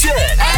选 MVP 秀，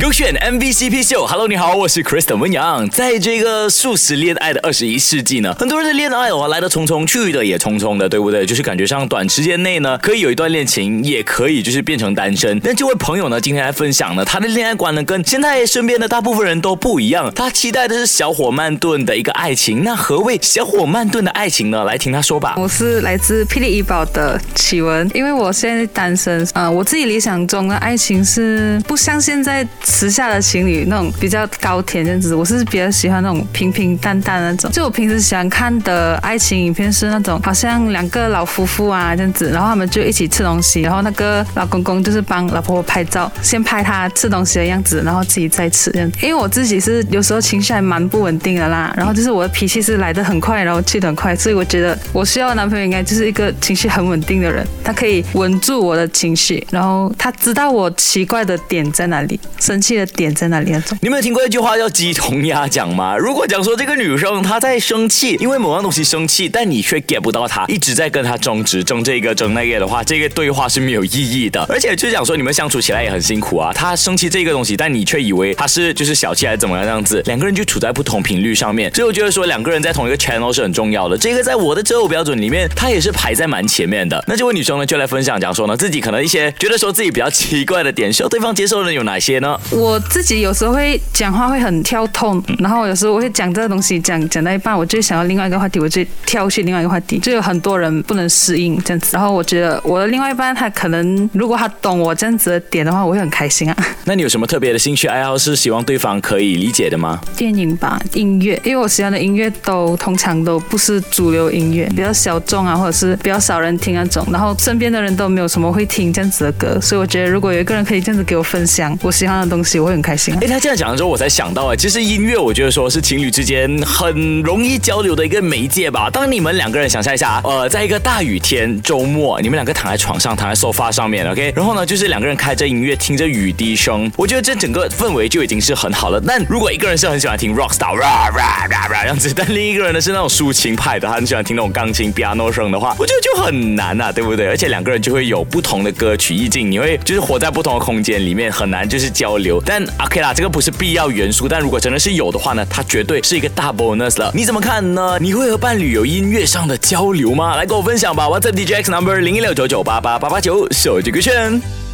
勾选 MVCP 秀。Hello，你好，我是 Kristen 温阳。在这个素食恋爱的二十一世纪呢，很多人的恋爱哦来的匆匆，去的也匆匆的，对不对？就是感觉上短时间内呢，可以有一段恋情，也可以就是变成单身。但这位朋友呢，今天来分享呢，他的恋爱观呢，跟现在身边的大部分人都不一样。他期待的是小火慢炖的一个爱情。那何谓小火慢炖的爱情呢？来听他说吧。我是来自霹雳医保的启文，因为我现在单身，呃，我自己理想中的爱情是不像现在时下的情侣那种比较高甜这样子，我是比较喜欢那种平平淡淡那种。就我平时喜欢看的爱情影片是那种好像两个老夫妇啊这样子，然后他们就一起吃东西，然后那个老公公就是帮老婆婆拍照，先拍他吃东西的样子，然后自己再吃这样。因为我自己是有时候情绪还蛮不稳定的啦，然后就是我的脾气是来得很快，然后去得很快，所以我觉得我需要的男朋友应该就是一个情绪很稳定的人，他可以稳住我的情绪，然后他知道我奇怪的点在哪里，生气的点在哪里那种。你们有听过一句话叫鸡同鸭讲吗？如果讲说这个女生她在生气，因为某样东西生气，但你却 get 不到她，一直在跟她争执，争这个争那个的话，这个对话是没有意义的。而且就讲说你们相处起来也很辛苦啊。她生气这个东西，但你却以为她是就是小气还是怎么样这样子，两个人就处在不同频率上面。所以我觉得说两个人在同一个 channel 是很重要的。这个在我的择偶标准里面，它也是排在蛮前面的。那这位女生呢，就来分享讲说呢，自己可能一些觉得说自己比较奇怪的点，需要对方接受的有哪些呢？我自己有时候会讲话会很跳痛，然后有时候我会讲这个东西讲讲到一半，我就想要另外一个话题，我就跳去另外一个话题，就有很多人不能适应这样子。然后我觉得我的另外一半他可能如果他懂我这样子的点的话，我会很开心啊。那你有什么特别的兴趣爱好是希望对方可以理解的吗？电影吧，音乐，因为我喜欢的音乐都通常都不是主流音乐，比较小众啊，或者是比较少人听那种。然后身边的人都没有什么会听这样子的歌，所以我觉得如果有一个人可以这样子给我分享我喜欢的东西，我会很开心啊。哎，他这样讲的时候，我才想到，哎，其实音乐，我觉得说是情侣之间很容易交流的一个媒介吧。当你们两个人想象一下，呃，在一个大雨天周末，你们两个躺在床上，躺在沙发上面，OK，然后呢，就是两个人开着音乐，听着雨滴声，我觉得这整个氛围就已经是很好了。但如果一个人是很喜欢听 rock star，这样子，但另一个人呢是那种抒情派的，他很喜欢听那种钢琴 piano 声的话，我觉得就很难啊，对不对？而且两个人就会有不同的歌曲意境，你会就是活在不同的空间里面，很难就是交流。但 OK 啦，这个不是必要元素，但如果真的是有的话呢，它绝对是一个大 bonus 了。你怎么看呢？你会和伴侣有音乐上的交流吗？来跟我分享吧，WhatsApp DJ X number 零一六九九八八八八九，手机歌圈。